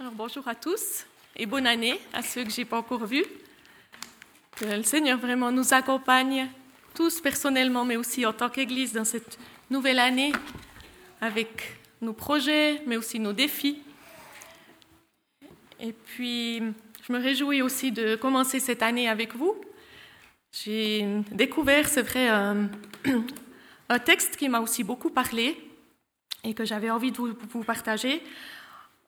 Alors bonjour à tous et bonne année à ceux que j'ai pas encore vus. Que le Seigneur vraiment nous accompagne tous personnellement, mais aussi en tant qu'Église dans cette nouvelle année avec nos projets, mais aussi nos défis. Et puis, je me réjouis aussi de commencer cette année avec vous. J'ai découvert, c'est vrai, un, texte qui m'a aussi beaucoup parlé et que j'avais envie de vous partager.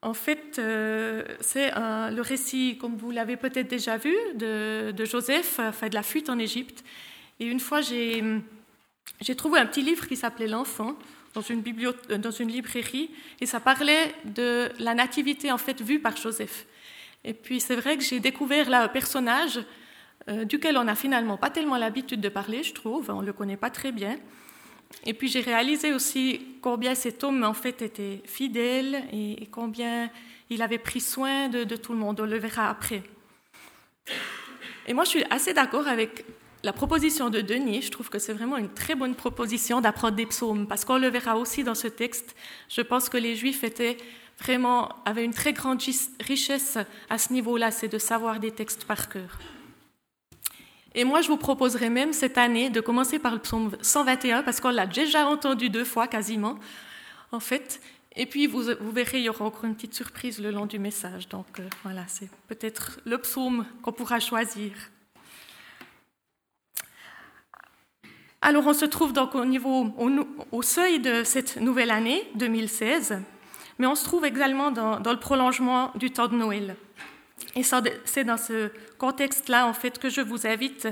En fait, euh, c'est le récit, comme vous l'avez peut-être déjà vu, de, Joseph, enfin, de la fuite en Égypte. Et une fois, j'ai trouvé un petit livre qui s'appelait L'enfant dans une, dans une librairie, et ça parlait de la nativité en fait vue par Joseph. Et puis c'est vrai que j'ai découvert là un personnage euh, duquel on n'a finalement pas tellement l'habitude de parler, je trouve, on ne le connaît pas très bien. Et puis j'ai réalisé aussi combien cet homme en fait était fidèle et, combien il avait pris soin de, tout le monde. On le verra après. Et moi, je suis assez d'accord avec la proposition de Denis. Je trouve que c'est vraiment une très bonne proposition d'apprendre des psaumes, parce qu'on le verra aussi dans ce texte. Je pense que les Juifs étaient vraiment avaient une très grande richesse à ce niveau-là, c'est de savoir des textes par cœur. Et moi, je vous proposerai même cette année de commencer par le psaume 121, parce qu'on l'a déjà entendu deux fois quasiment, en fait. Et puis, vous, verrez, il y aura encore une petite surprise le long du message. Donc, euh, voilà, c'est peut-être le psaume qu'on pourra choisir. Alors, on se trouve donc au niveau, au, seuil de cette nouvelle année 2016, mais on se trouve également dans le prolongement du temps de Noël. Et c'est dans ce contexte-là, en fait, que je vous invite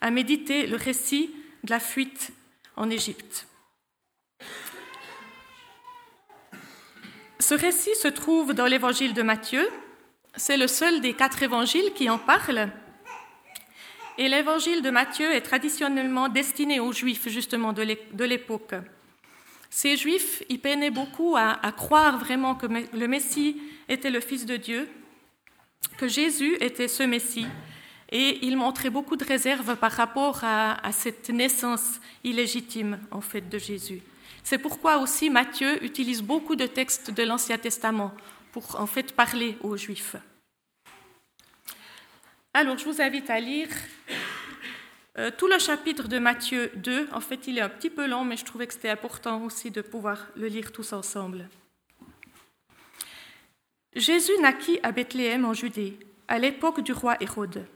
à méditer le récit de la fuite en Égypte. Ce récit se trouve dans l'évangile de Matthieu. C'est le seul des quatre évangiles qui en parle. Et l'évangile de Matthieu est traditionnellement destiné aux juifs, justement, de l'époque. Ces juifs y peinaient beaucoup à croire vraiment que le Messie était le Fils de Dieu que Jésus était ce Messie et il montrait beaucoup de réserves par rapport à, cette naissance illégitime en fait de Jésus. C'est pourquoi aussi Matthieu utilise beaucoup de textes de l'Ancien Testament pour en fait parler aux Juifs. Alors je vous invite à lire euh, tout le chapitre de Matthieu 2. En fait, il est un petit peu long, mais je trouvais que c'était important aussi de pouvoir le lire tous ensemble. Jésus naquit à Bethléem en Judée, à l'époque du roi Hérode.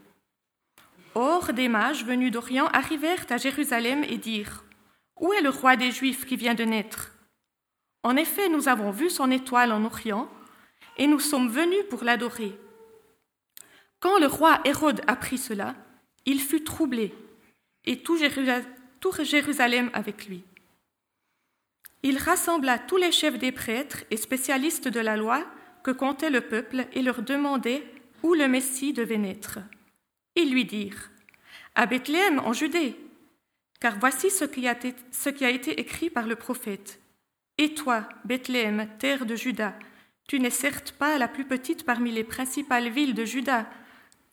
Or, des mages venus d'Orient arrivèrent à Jérusalem et dirent Où est le roi des Juifs qui vient de naître? En effet, nous avons vu son étoile en Orient et nous sommes venus pour l'adorer. Quand le roi Hérode apprit cela, il fut troublé et tout Jérusalem avec lui. Il rassembla tous les chefs des prêtres et spécialistes de la loi que comptait le peuple et leur demandait où le Messie devait naître. Ils lui dirent À Bethléem, en Judée, car voici ce qui, a été, écrit par le prophète. Et toi, Bethléem, terre de Juda, tu n'es certes pas la plus petite parmi les principales villes de Juda,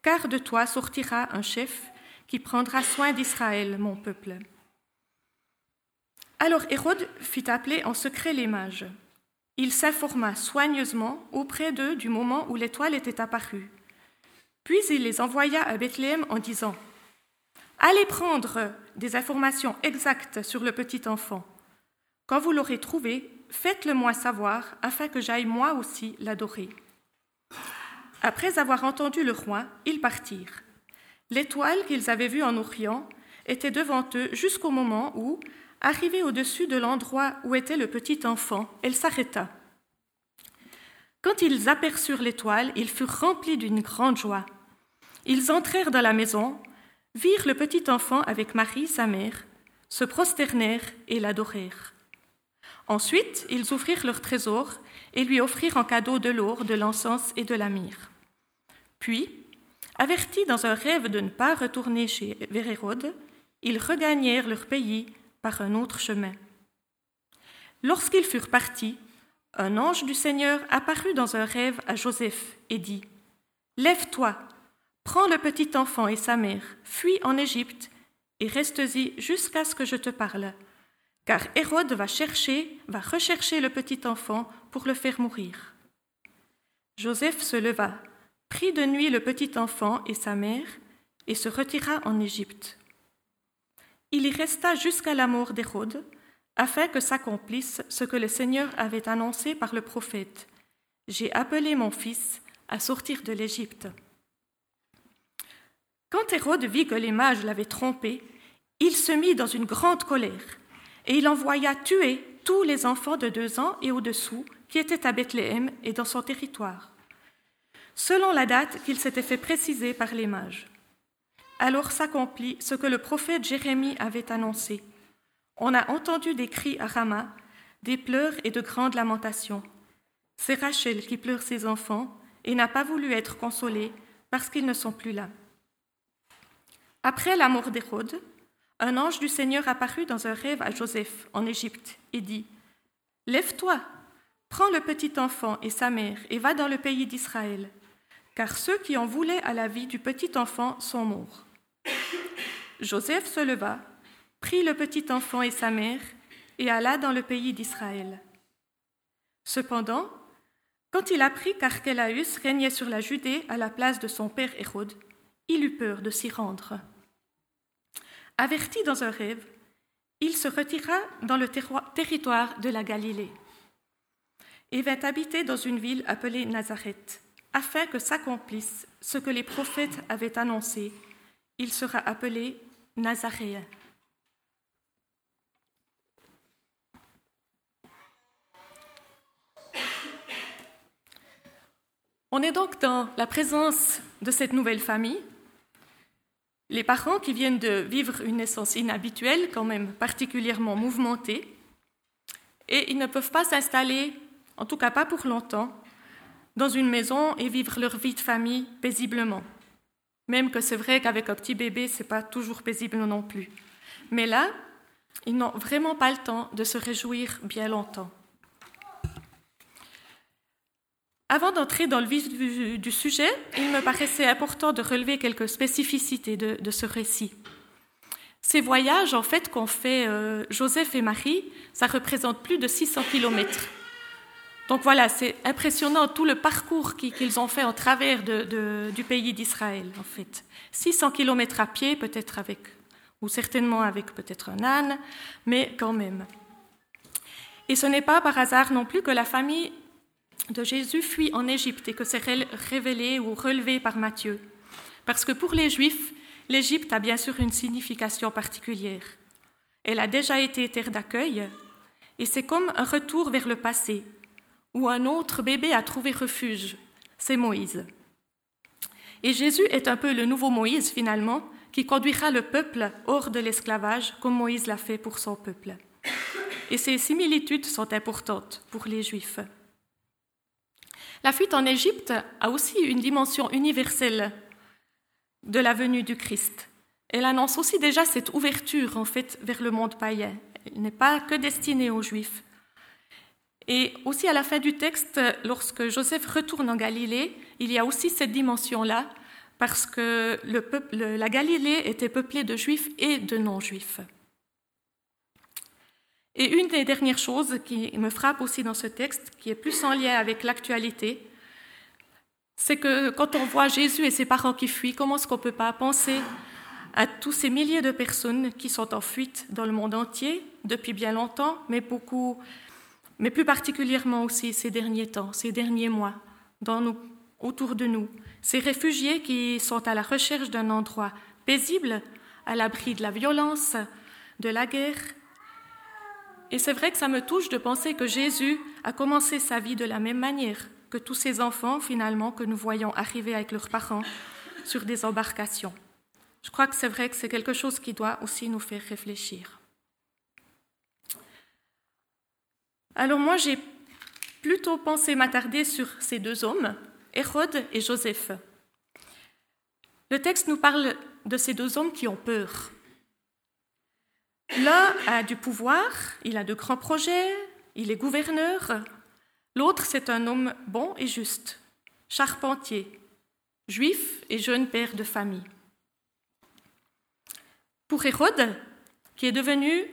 car de toi sortira un chef qui prendra soin d'Israël, mon peuple. Alors Hérode fit appeler en secret les mages. Il s'informa soigneusement auprès d'eux du moment où l'étoile était apparue. Puis il les envoya à Bethléem en disant Allez prendre des informations exactes sur le petit enfant. Quand vous l'aurez trouvé, faites-le moi savoir afin que j'aille moi aussi l'adorer. Après avoir entendu le roi, ils partirent. L'étoile qu'ils avaient vue en Orient était devant eux jusqu'au moment où, Arrivée au-dessus de l'endroit où était le petit enfant, elle s'arrêta. Quand ils aperçurent l'étoile, ils furent remplis d'une grande joie. Ils entrèrent dans la maison, virent le petit enfant avec Marie, sa mère, se prosternèrent et l'adorèrent. Ensuite, ils ouvrirent leur trésor et lui offrirent en cadeau de l'or, de l'encens et de la myrrhe. Puis, avertis dans un rêve de ne pas retourner chez Hérode, ils regagnèrent leur pays par un autre chemin. Lorsqu'ils furent partis, un ange du Seigneur apparut dans un rêve à Joseph et dit Lève-toi, prends le petit enfant et sa mère, fuis en Égypte et reste-y jusqu'à ce que je te parle, car Hérode va chercher, va rechercher le petit enfant pour le faire mourir. Joseph se leva, prit de nuit le petit enfant et sa mère, et se retira en Égypte. Il y resta jusqu'à la mort d'Hérode, afin que s'accomplisse ce que le Seigneur avait annoncé par le prophète. J'ai appelé mon fils à sortir de l'Égypte. Quand Hérode vit que les mages l'avaient trompé, il se mit dans une grande colère, et il envoya tuer tous les enfants de deux ans et au-dessous qui étaient à Bethléem et dans son territoire, selon la date qu'il s'était fait préciser par les mages. Alors s'accomplit ce que le prophète Jérémie avait annoncé. On a entendu des cris à Rama, des pleurs et de grandes lamentations. C'est Rachel qui pleure ses enfants et n'a pas voulu être consolée parce qu'ils ne sont plus là. Après la mort d'Hérode, un ange du Seigneur apparut dans un rêve à Joseph en Égypte et dit Lève-toi, prends le petit enfant et sa mère et va dans le pays d'Israël, car ceux qui en voulaient à la vie du petit enfant sont morts. Joseph se leva, prit le petit enfant et sa mère et alla dans le pays d'Israël. Cependant, quand il apprit qu'Archélaüs régnait sur la Judée à la place de son père Hérode, il eut peur de s'y rendre. Averti dans un rêve, il se retira dans le territoire de la Galilée et vint habiter dans une ville appelée Nazareth, afin que s'accomplisse ce que les prophètes avaient annoncé. Il sera appelé Nazaréen. On est donc dans la présence de cette nouvelle famille les parents qui viennent de vivre une naissance inhabituelle, quand même particulièrement mouvementée, et ils ne peuvent pas s'installer, en tout cas pas pour longtemps, dans une maison et vivre leur vie de famille paisiblement. Même que c'est vrai qu'avec un petit bébé, c'est pas toujours paisible non plus. Mais là, ils n'ont vraiment pas le temps de se réjouir bien longtemps. Avant d'entrer dans le vif du, sujet, il me paraissait important de relever quelques spécificités de, ce récit. Ces voyages, en fait, qu'ont fait euh, Joseph et Marie, ça représente plus de 600 kilomètres. Donc voilà, c'est impressionnant tout le parcours qu'ils ont fait en travers du pays d'Israël, en fait. 600 kilomètres à pied, peut-être avec, ou certainement avec peut-être un âne, mais quand même. Et ce n'est pas par hasard non plus que la famille de Jésus fuit en Égypte et que c'est révélé ou relevé par Matthieu. Parce que pour les Juifs, l'Égypte a bien sûr une signification particulière. Elle a déjà été terre d'accueil et c'est comme un retour vers le passé, où un autre bébé a trouvé refuge, c'est Moïse. Et Jésus est un peu le nouveau Moïse finalement, qui conduira le peuple hors de l'esclavage comme Moïse l'a fait pour son peuple. Et ces similitudes sont importantes pour les Juifs. La fuite en Égypte a aussi une dimension universelle de la venue du Christ. Elle annonce aussi déjà cette ouverture en fait vers le monde païen. Elle n'est pas que destinée aux Juifs. Et aussi à la fin du texte, lorsque Joseph retourne en Galilée, il y a aussi cette dimension-là, parce que la Galilée était peuplée de Juifs et de non-Juifs. Et une des dernières choses qui me frappe aussi dans ce texte, qui est plus en lien avec l'actualité, c'est que quand on voit Jésus et ses parents qui fuient, comment est-ce qu'on ne peut pas penser à tous ces milliers de personnes qui sont en fuite dans le monde entier depuis bien longtemps, mais beaucoup, mais plus particulièrement aussi ces derniers temps, ces derniers mois, dans autour de nous, ces réfugiés qui sont à la recherche d'un endroit paisible, à l'abri de la violence, de la guerre, et c'est vrai que ça me touche de penser que Jésus a commencé sa vie de la même manière que tous ces enfants, finalement, que nous voyons arriver avec leurs parents sur des embarcations. Je crois que c'est vrai que c'est quelque chose qui doit aussi nous faire réfléchir. Alors moi, j'ai plutôt pensé m'attarder sur ces deux hommes, Hérode et Joseph. Le texte nous parle de ces deux hommes qui ont peur, L'un a du pouvoir, il a de grands projets, il est gouverneur. L'autre, c'est un homme bon et juste, charpentier, juif et jeune père de famille. Pour Hérode, qui est devenu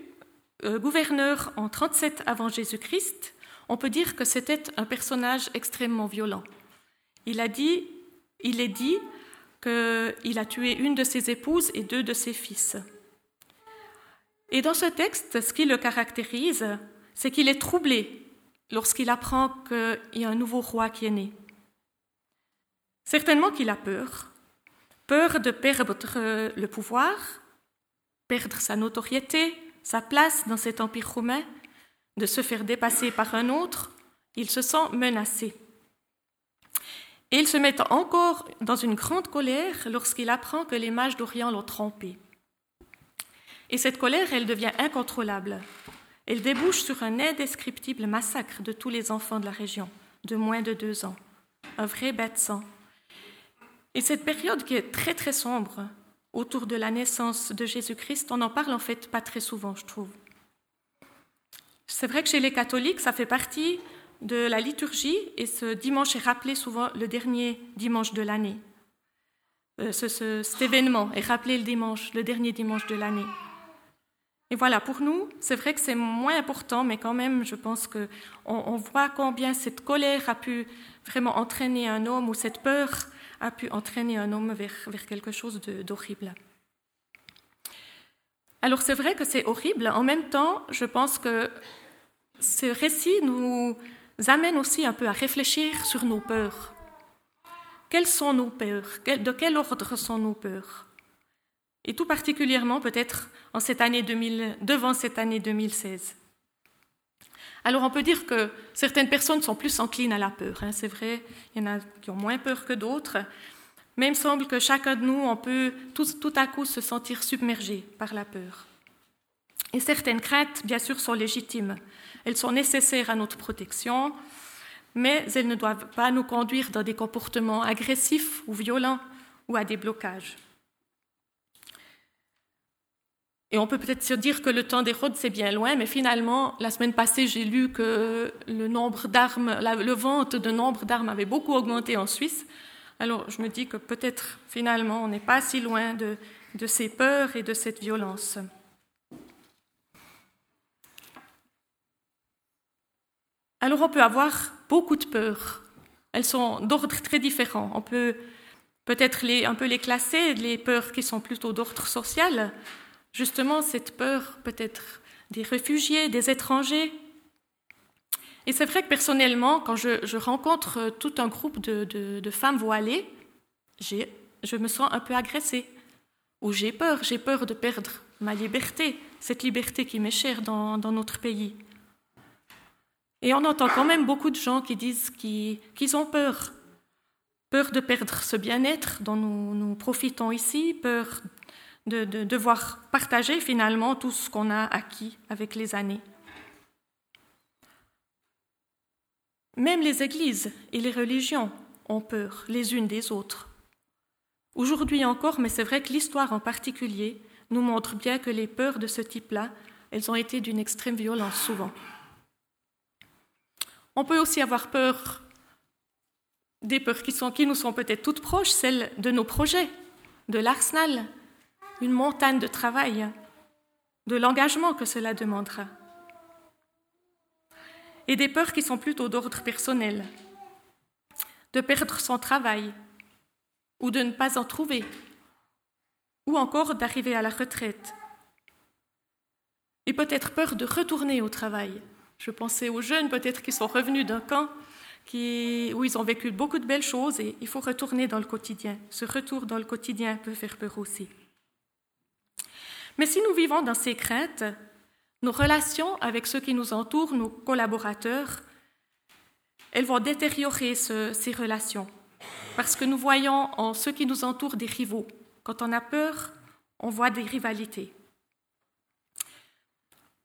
gouverneur en 37 avant Jésus-Christ, on peut dire que c'était un personnage extrêmement violent. il, a dit, il est dit qu'il a tué une de ses épouses et deux de ses fils. Et dans ce texte, ce qui le caractérise, c'est qu'il est troublé lorsqu'il apprend qu'il y a un nouveau roi qui est né. Certainement qu'il a peur, peur de perdre le pouvoir, perdre sa notoriété, sa place dans cet empire romain, de se faire dépasser par un autre, il se sent menacé. Et il se met encore dans une grande colère lorsqu'il apprend que les mages d'Orient l'ont trompé. Et cette colère, elle devient incontrôlable. Elle débouche sur un indescriptible massacre de tous les enfants de la région, de moins de deux ans. Un vrai bête sang. Et cette période qui est très très sombre, autour de la naissance de Jésus-Christ, on n'en parle en fait pas très souvent, je trouve. C'est vrai que chez les catholiques, ça fait partie de la liturgie et ce dimanche est rappelé souvent le dernier dimanche de l'année. Euh, cet événement est rappelé le dimanche, le dernier dimanche de l'année. Et voilà, pour nous, c'est vrai que c'est moins important, mais quand même, je pense qu'on on voit combien cette colère a pu vraiment entraîner un homme, ou cette peur a pu entraîner un homme vers, quelque chose d'horrible. Alors c'est vrai que c'est horrible, en même temps, je pense que ce récit nous amène aussi un peu à réfléchir sur nos peurs. Quelles sont nos peurs? De quel ordre sont nos peurs? Et tout particulièrement peut-être en cette année 2000, devant cette année 2016. Alors on peut dire que certaines personnes sont plus enclines à la peur. Hein, c'est vrai, il y en a qui ont moins peur que d'autres. Mais il me semble que chacun de nous, on peut tout, tout à coup se sentir submergé par la peur. Et certaines craintes, bien sûr, sont légitimes. Elles sont nécessaires à notre protection, mais elles ne doivent pas nous conduire dans des comportements agressifs ou violents ou à des blocages. Et on peut peut-être se dire que le temps des rôdes, c'est bien loin, mais finalement, la semaine passée, j'ai lu que le nombre d'armes, le vente de nombre d'armes avait beaucoup augmenté en Suisse. Alors, je me dis que peut-être, finalement, on n'est pas si loin de, de ces peurs et de cette violence. Alors, on peut avoir beaucoup de peurs. Elles sont d'ordre très différent. On peut peut-être un peu les classer, les peurs qui sont plutôt d'ordre social, justement cette peur peut-être des réfugiés, des étrangers. Et c'est vrai que personnellement, quand je, rencontre tout un groupe de, femmes voilées, je me sens un peu agressée, ou j'ai peur, j'ai peur de perdre ma liberté, cette liberté qui m'est chère dans, notre pays. Et on entend quand même beaucoup de gens qui disent qu'ils ont peur. Peur de perdre ce bien-être dont nous, nous profitons ici, peur de, devoir partager finalement tout ce qu'on a acquis avec les années. Même les églises et les religions ont peur les unes des autres. Aujourd'hui encore, mais c'est vrai que l'histoire en particulier nous montre bien que les peurs de ce type-là, elles ont été d'une extrême violence souvent. On peut aussi avoir peur des peurs qui, nous sont peut-être toutes proches, celles de nos projets, de l'arsenal, une montagne de travail, de l'engagement que cela demandera. Et des peurs qui sont plutôt d'ordre personnel, de perdre son travail ou de ne pas en trouver, ou encore d'arriver à la retraite. Et peut-être peur de retourner au travail. Je pensais aux jeunes peut-être qui sont revenus d'un camp où ils ont vécu beaucoup de belles choses et il faut retourner dans le quotidien. Ce retour dans le quotidien peut faire peur aussi. Mais si nous vivons dans ces craintes, nos relations avec ceux qui nous entourent, nos collaborateurs, elles vont détériorer ces relations parce que nous voyons en ceux qui nous entourent des rivaux. Quand on a peur, on voit des rivalités.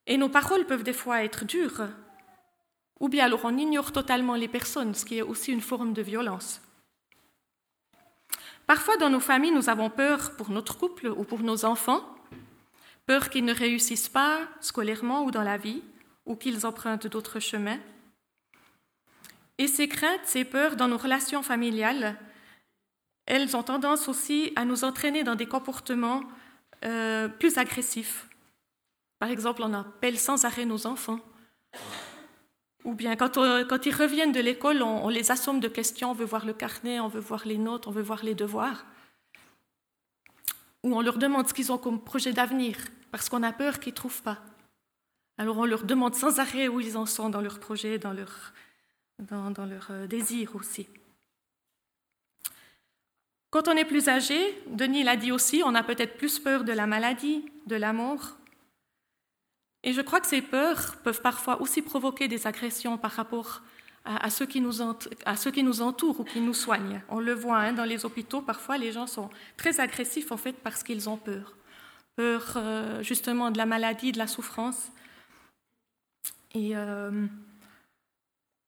Et nos paroles peuvent des fois être dures, ou bien alors on ignore totalement les personnes, ce qui est aussi une forme de violence. Parfois dans nos familles, nous avons peur pour notre couple ou pour nos enfants, peur qu'ils ne réussissent pas scolairement ou dans la vie, ou qu'ils empruntent d'autres chemins. Et ces craintes, ces peurs dans nos relations familiales, elles ont tendance aussi à nous entraîner dans des comportements euh, plus agressifs. Par exemple, on appelle sans arrêt nos enfants, Ou bien quand, ils reviennent de l'école, on, les assomme de questions, on veut voir le carnet, on veut voir les notes, on veut voir les devoirs. Ou on leur demande ce qu'ils ont comme projet d'avenir, parce qu'on a peur qu'ils ne trouvent pas. Alors on leur demande sans arrêt où ils en sont dans leur projet, dans leur, dans, euh, désir aussi. Quand on est plus âgé, Denis l'a dit aussi, on a peut-être plus peur de la maladie, de la mort, et je crois que ces peurs peuvent parfois aussi provoquer des agressions par rapport à, ceux, qui nous à entourent ou qui nous soignent. On le voit hein, dans les hôpitaux, parfois les gens sont très agressifs en fait parce qu'ils ont peur. Peur euh, justement de la maladie, de la souffrance. Et, euh,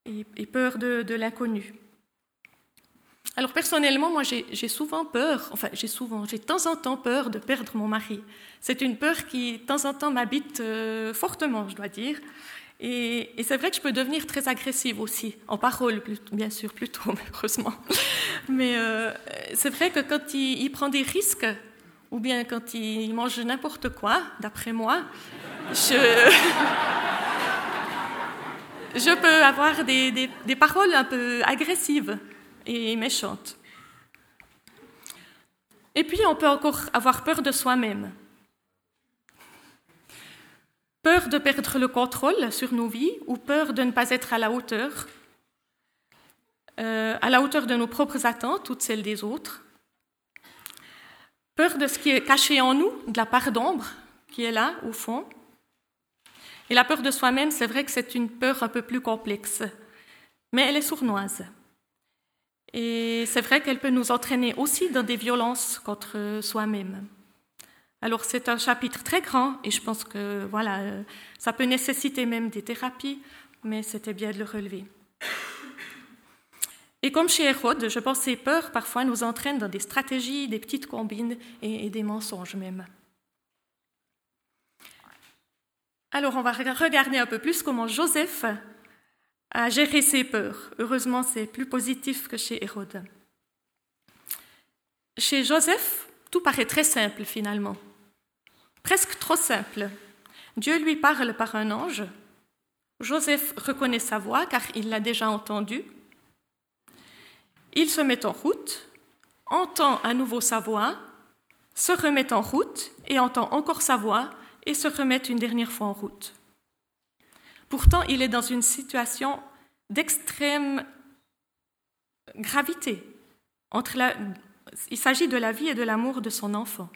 et, peur de, l'inconnu. Alors personnellement, moi j'ai souvent peur, enfin j'ai souvent, j'ai de temps en temps peur de perdre mon mari. C'est une peur qui de temps en temps m'habite euh, fortement, je dois dire. Et, c'est vrai que je peux devenir très agressive aussi, en parole bien sûr plutôt, heureusement. Mais c'est vrai que quand il, prend des risques, ou bien quand il mange n'importe quoi, d'après moi, je, peux avoir des, paroles un peu agressives et méchante. Et puis on peut encore avoir peur de soi-même. Peur de perdre le contrôle sur nos vies ou peur de ne pas être à la hauteur, euh, à la hauteur de nos propres attentes, toutes celles des autres. Peur de ce qui est caché en nous, de la part d'ombre qui est là au fond. Et la peur de soi-même, c'est vrai que c'est une peur un peu plus complexe, mais elle est sournoise. Et c'est vrai qu'elle peut nous entraîner aussi dans des violences contre soi-même. Alors c'est un chapitre très grand et je pense que voilà, ça peut nécessiter même des thérapies, mais c'était bien de le relever. Et comme chez Hérode, je pense que ces peurs parfois nous entraînent dans des stratégies, des petites combines et, des mensonges même. Alors on va regarder un peu plus comment Joseph à gérer ses peurs. Heureusement, c'est plus positif que chez Hérode. Chez Joseph, tout paraît très simple finalement, presque trop simple. Dieu lui parle par un ange. Joseph reconnaît sa voix car il l'a déjà entendue. Il se met en route, entend à nouveau sa voix, se remet en route et entend encore sa voix et se remet une dernière fois en route. Pourtant, il est dans une situation d'extrême gravité. Il s'agit de la vie et de l'amour de son enfant.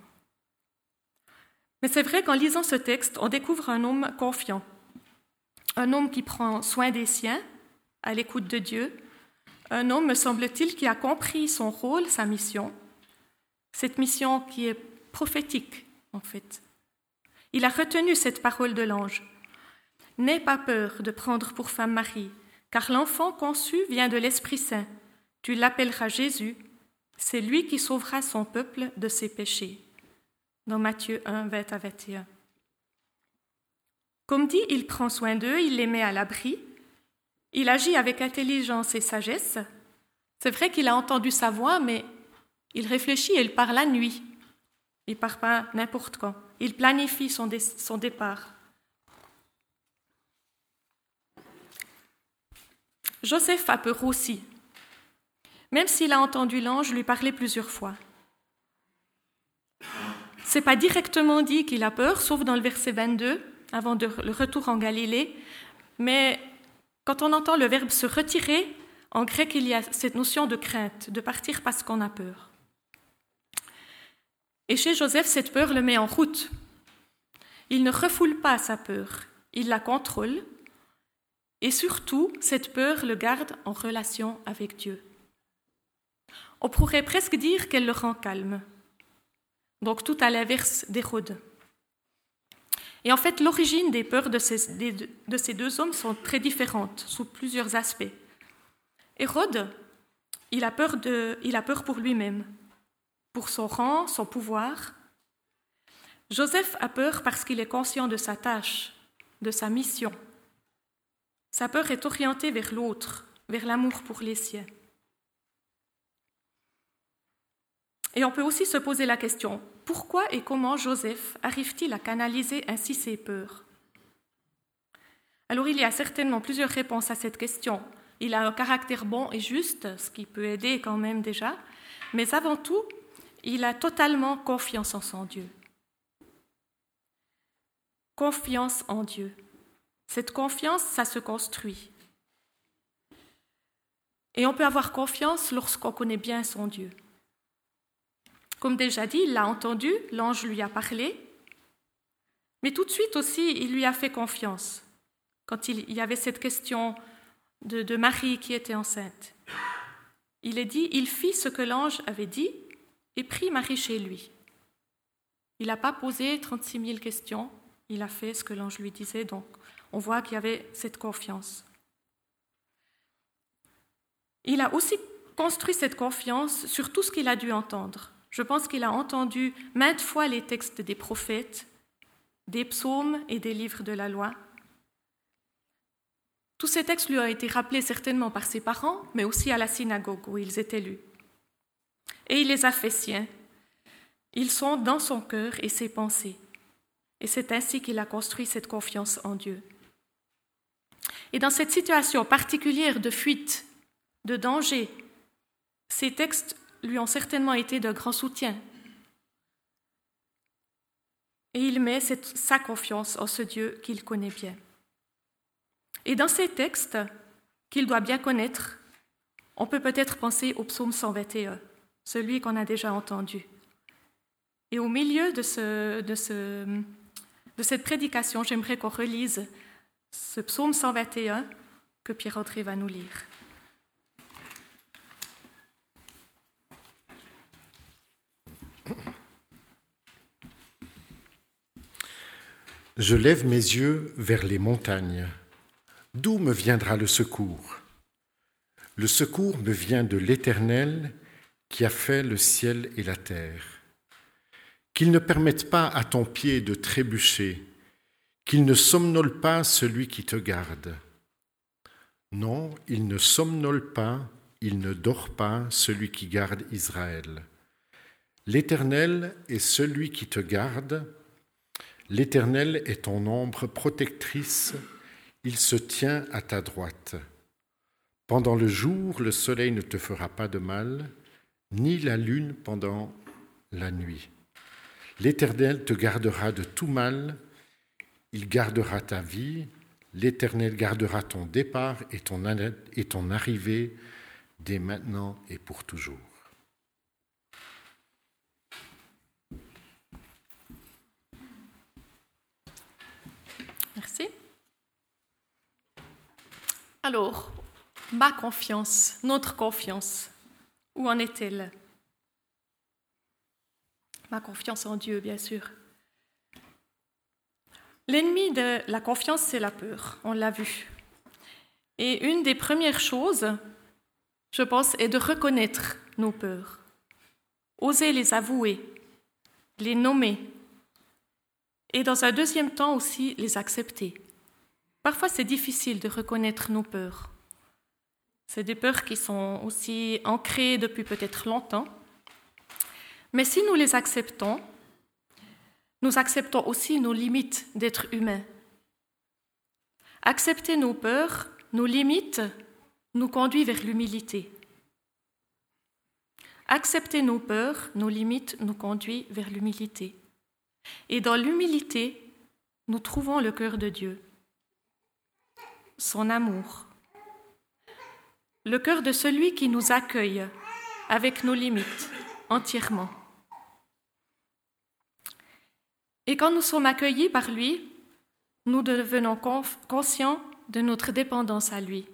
Mais c'est vrai qu'en lisant ce texte, on découvre un homme confiant, un homme qui prend soin des siens, à l'écoute de Dieu, un homme, me semble-t-il, qui a compris son rôle, sa mission, cette mission qui est prophétique, en fait. Il a retenu cette parole de l'ange. N'aie pas peur de prendre pour femme Marie, car l'enfant conçu vient de l'Esprit Saint. Tu l'appelleras Jésus. C'est lui qui sauvera son peuple de ses péchés. Dans Matthieu 1, 20 à 21. Comme dit, il prend soin d'eux, il les met à l'abri, il agit avec intelligence et sagesse. C'est vrai qu'il a entendu sa voix, mais il réfléchit et il part la nuit. Il part pas n'importe quand. Il planifie son, départ. Joseph a peur aussi, même s'il a entendu l'ange lui parler plusieurs fois. C'est pas directement dit qu'il a peur, sauf dans le verset 22, avant le retour en Galilée, mais quand on entend le verbe se retirer, en grec, il y a cette notion de crainte, de partir parce qu'on a peur. Et chez Joseph, cette peur le met en route. Il ne refoule pas sa peur, il la contrôle et surtout, cette peur le garde en relation avec Dieu. On pourrait presque dire qu'elle le rend calme. Donc tout à l'inverse d'Hérode. Et en fait, l'origine des peurs de ces, de ces, deux hommes sont très différentes sous plusieurs aspects. Hérode, il a peur, de, il a peur pour lui-même, pour son rang, son pouvoir. Joseph a peur parce qu'il est conscient de sa tâche, de sa mission, sa peur est orientée vers l'autre, vers l'amour pour les siens. Et on peut aussi se poser la question, pourquoi et comment Joseph arrive-t-il à canaliser ainsi ses peurs? Alors il y a certainement plusieurs réponses à cette question. Il a un caractère bon et juste, ce qui peut aider quand même déjà, mais avant tout, il a totalement confiance en son Dieu. Confiance en Dieu. Cette confiance, ça se construit. Et on peut avoir confiance lorsqu'on connaît bien son Dieu. Comme déjà dit, il l'a entendu, l'ange lui a parlé, mais tout de suite aussi, il lui a fait confiance. Quand il y avait cette question de, Marie qui était enceinte, il est dit, il fit ce que l'ange avait dit et prit Marie chez lui. Il n'a pas posé 36 000 questions, il a fait ce que l'ange lui disait, donc on voit qu'il y avait cette confiance. Il a aussi construit cette confiance sur tout ce qu'il a dû entendre. Je pense qu'il a entendu maintes fois les textes des prophètes, des psaumes et des livres de la loi. Tous ces textes lui ont été rappelés certainement par ses parents, mais aussi à la synagogue où ils étaient lus. Et il les a fait siens. Ils sont dans son cœur et ses pensées. Et c'est ainsi qu'il a construit cette confiance en Dieu. Et dans cette situation particulière de fuite, de danger, ces textes lui ont certainement été de grand soutien. Et il met sa confiance en ce Dieu qu'il connaît bien. Et dans ces textes qu'il doit bien connaître, on peut peut-être penser au psaume 121, celui qu'on a déjà entendu. Et au milieu de, de cette prédication, j'aimerais qu'on relise ce psaume 121 que Pierre-André va nous lire. Je lève mes yeux vers les montagnes. D'où me viendra le secours? Le secours me vient de l'Éternel qui a fait le ciel et la terre. Qu'il ne permette pas à ton pied de trébucher, qu'il ne somnole pas celui qui te garde. Non, il ne somnole pas, il ne dort pas celui qui garde Israël. L'Éternel est celui qui te garde, L'Éternel est ton ombre protectrice, il se tient à ta droite. Pendant le jour, le soleil ne te fera pas de mal, ni la lune pendant la nuit. L'Éternel te gardera de tout mal, il gardera ta vie, l'Éternel gardera ton départ et ton, arrivée dès maintenant et pour toujours. Merci. Alors, ma confiance, notre confiance, où en est-elle? Ma confiance en Dieu, bien sûr. L'ennemi de la confiance, c'est la peur, on l'a vu. Et une des premières choses, je pense, est de reconnaître nos peurs, oser les avouer, les nommer, et dans un deuxième temps aussi les accepter. Parfois c'est difficile de reconnaître nos peurs. C'est des peurs qui sont aussi ancrées depuis peut-être longtemps. Mais si nous les acceptons, nous acceptons aussi nos limites d'être humains. Accepter nos peurs, nos limites, nous conduit vers l'humilité. Accepter nos peurs, nos limites, nous conduit vers l'humilité. Et dans l'humilité, nous trouvons le cœur de Dieu, son amour, le cœur de celui qui nous accueille avec nos limites entièrement. Et quand nous sommes accueillis par lui, nous devenons conscients de notre dépendance à lui,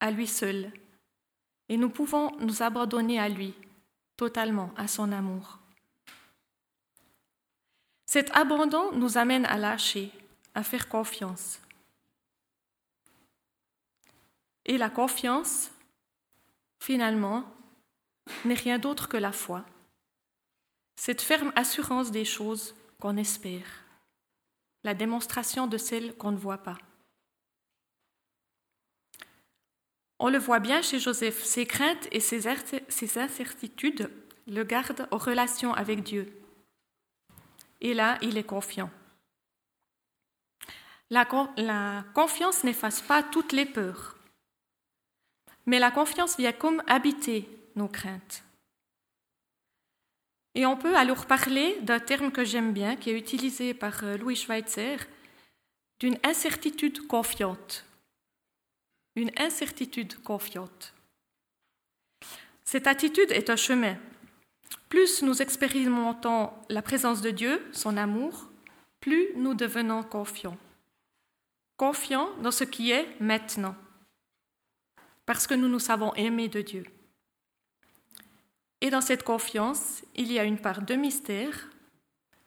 à lui seul, et nous pouvons nous abandonner à lui totalement, à son amour. Cet abandon nous amène à lâcher, à faire confiance. Et la confiance, finalement, n'est rien d'autre que la foi, cette ferme assurance des choses qu'on espère, la démonstration de celles qu'on ne voit pas. On le voit bien chez Joseph, ses craintes et ses incertitudes le gardent en relation avec Dieu. Et là, il est confiant. La, confiance n'efface pas toutes les peurs, mais la confiance vient comme habiter nos craintes. Et on peut alors parler d'un terme que j'aime bien, qui est utilisé par euh, Louis Schweitzer, d'une incertitude confiante. Une incertitude confiante. Cette attitude est un chemin. Plus nous expérimentons la présence de Dieu, son amour, plus nous devenons confiants. Confiants dans ce qui est maintenant, parce que nous nous savons aimés de Dieu. Et dans cette confiance, il y a une part de mystère,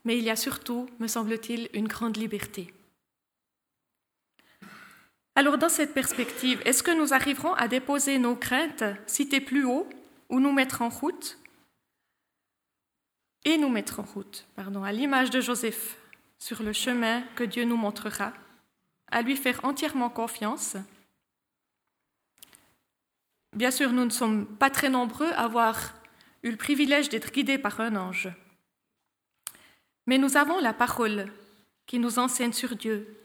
mais il y a surtout, me semble-t-il, une grande liberté. Alors dans cette perspective, est-ce que nous arriverons à déposer nos craintes, citées plus haut, ou nous mettre en route? Et nous mettre en route, pardon, à l'image de Joseph, sur le chemin que Dieu nous montrera, à lui faire entièrement confiance. Bien sûr, nous ne sommes pas très nombreux à avoir eu le privilège d'être guidés par un ange. Mais nous avons la parole qui nous enseigne sur Dieu.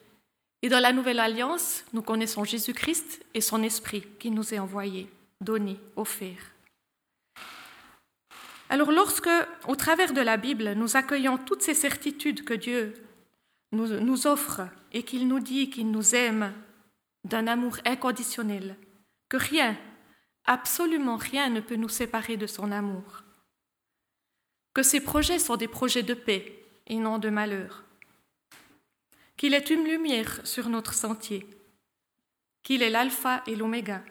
Et dans la Nouvelle Alliance, nous connaissons Jésus-Christ et son Esprit qui nous est envoyé, donné, offert. Alors lorsque, au travers de la Bible, nous accueillons toutes ces certitudes que Dieu nous, offre et qu'il nous dit qu'il nous aime d'un amour inconditionnel, que rien, absolument rien ne peut nous séparer de son amour, que ses projets sont des projets de paix et non de malheur, qu'il est une lumière sur notre sentier, qu'il est l'alpha et l'oméga.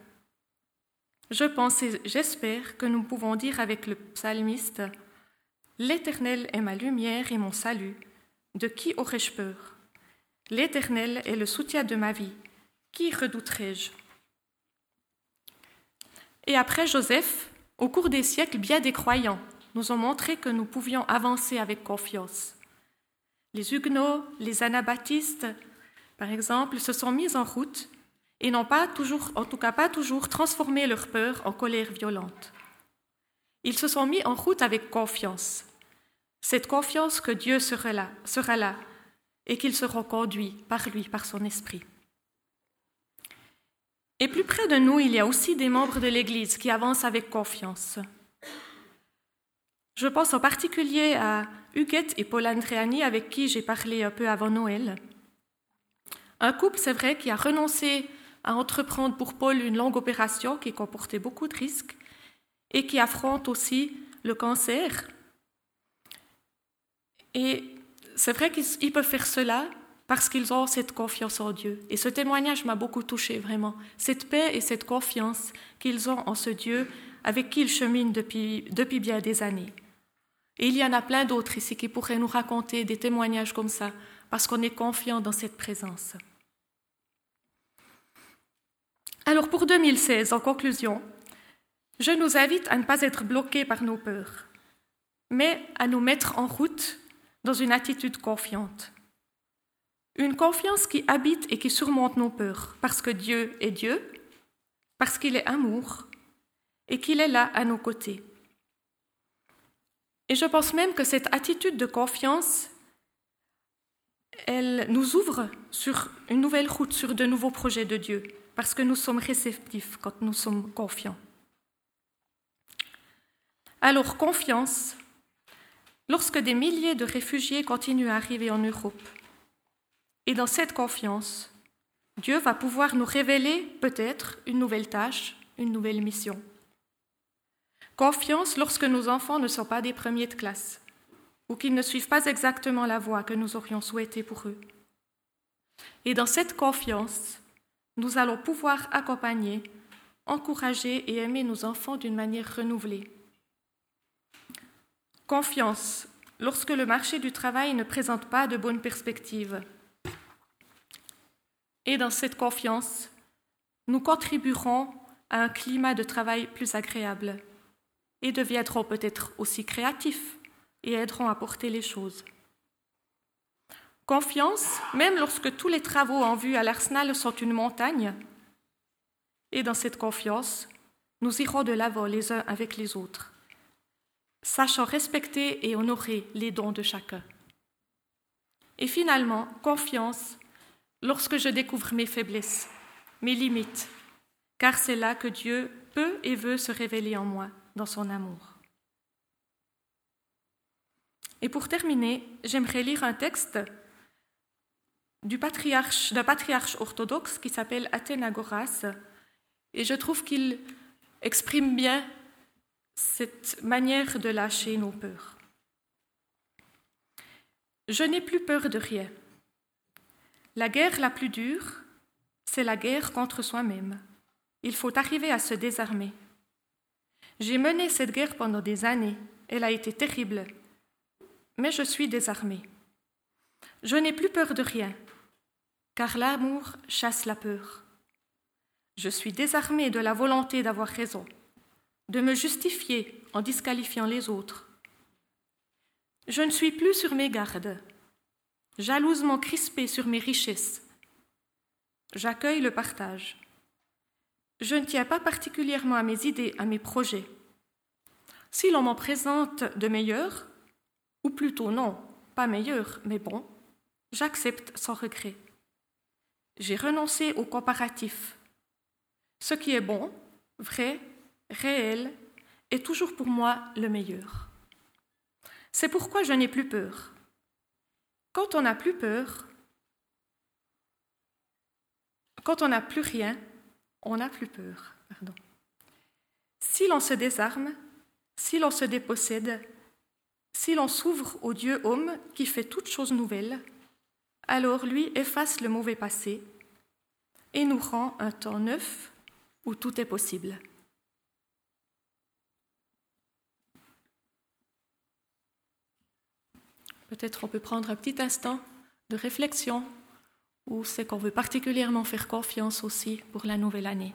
Je pense et j'espère que nous pouvons dire avec le psalmiste L'Éternel est ma lumière et mon salut. De qui aurais-je peur? L'Éternel est le soutien de ma vie. Qui redouterai-je? Et après Joseph, au cours des siècles, bien des croyants nous ont montré que nous pouvions avancer avec confiance. Les Huguenots, les Anabaptistes, par exemple, se sont mis en route et n'ont pas toujours, en tout cas pas toujours, transformé leur peur en colère violente. Ils se sont mis en route avec confiance, cette confiance que Dieu sera là, et qu'ils seront conduits par lui, par son esprit. Et plus près de nous, il y a aussi des membres de l'Église qui avancent avec confiance. Je pense en particulier à Huguette et Paul Andréani avec qui j'ai parlé un peu avant Noël. Un couple, c'est vrai, qui a renoncé à entreprendre pour Paul une longue opération qui comportait beaucoup de risques et qui affronte aussi le cancer et c'est vrai qu'ils peuvent faire cela parce qu'ils ont cette confiance en Dieu. Et ce témoignage m'a beaucoup touché, vraiment. Cette paix et cette confiance qu'ils ont en ce Dieu avec qui ils cheminent depuis, depuis bien des années. Et il y en a plein d'autres ici qui pourraient nous raconter des témoignages comme ça, parce qu'on est confiant dans cette présence. Alors pour 2016, en conclusion, je nous invite à ne pas être bloqués par nos peurs, mais à nous mettre en route dans une attitude confiante. Une confiance qui habite et qui surmonte nos peurs, parce que Dieu est Dieu, parce qu'il est amour, et qu'il est là à nos côtés. Et je pense même que cette attitude de confiance, elle nous ouvre sur une nouvelle route, sur de nouveaux projets de Dieu, parce que nous sommes réceptifs quand nous sommes confiants. Alors confiance, lorsque des milliers de réfugiés continuent à arriver en Europe. Et dans cette confiance, Dieu va pouvoir nous révéler peut-être une nouvelle tâche, une nouvelle mission. Confiance lorsque nos enfants ne sont pas des premiers de classe ou qu'ils ne suivent pas exactement la voie que nous aurions souhaité pour eux. Et dans cette confiance, nous allons pouvoir accompagner, encourager et aimer nos enfants d'une manière renouvelée. Confiance lorsque le marché du travail ne présente pas de bonnes perspectives. Et dans cette confiance, nous contribuerons à un climat de travail plus agréable et deviendrons peut-être aussi créatifs et aideront à porter les choses. Confiance, même lorsque tous les travaux en vue à l'arsenal sont une montagne. Et dans cette confiance, nous irons de l'avant les uns avec les autres sachant respecter et honorer les dons de chacun. Et finalement, confiance, lorsque je découvre mes faiblesses, mes limites, car c'est là que Dieu peut et veut se révéler en moi dans son amour. Et pour terminer, j'aimerais lire un texte du patriarche, d'un patriarche orthodoxe qui s'appelle Athénagoras, et je trouve qu'il exprime bien cette manière de lâcher nos peurs. Je n'ai plus peur de rien. La guerre la plus dure, c'est la guerre contre soi-même. Il faut arriver à se désarmer. J'ai mené cette guerre pendant des années. Elle a été terrible. Mais je suis désarmée. Je n'ai plus peur de rien, car l'amour chasse la peur. Je suis désarmée de la volonté d'avoir raison, de me justifier en disqualifiant les autres. Je ne suis plus sur mes gardes, jalousement crispée sur mes richesses. J'accueille le partage. Je ne tiens pas particulièrement à mes idées, à mes projets. Si l'on m'en présente de meilleurs, ou plutôt non, pas meilleurs, mais bon, j'accepte sans regret. J'ai renoncé au comparatif. Ce qui est bon, vrai, réel, est toujours pour moi le meilleur. C'est pourquoi je n'ai plus peur. Quand on n'a plus peur, quand on n'a plus rien, on n'a plus peur. Si l'on se désarme, si l'on se dépossède, si l'on s'ouvre au Dieu homme qui fait toutes choses nouvelles, alors lui efface le mauvais passé et nous rend un temps neuf où tout est possible. Peut-être on peut prendre un petit instant de réflexion où c'est qu'on veut particulièrement faire confiance aussi pour la nouvelle année.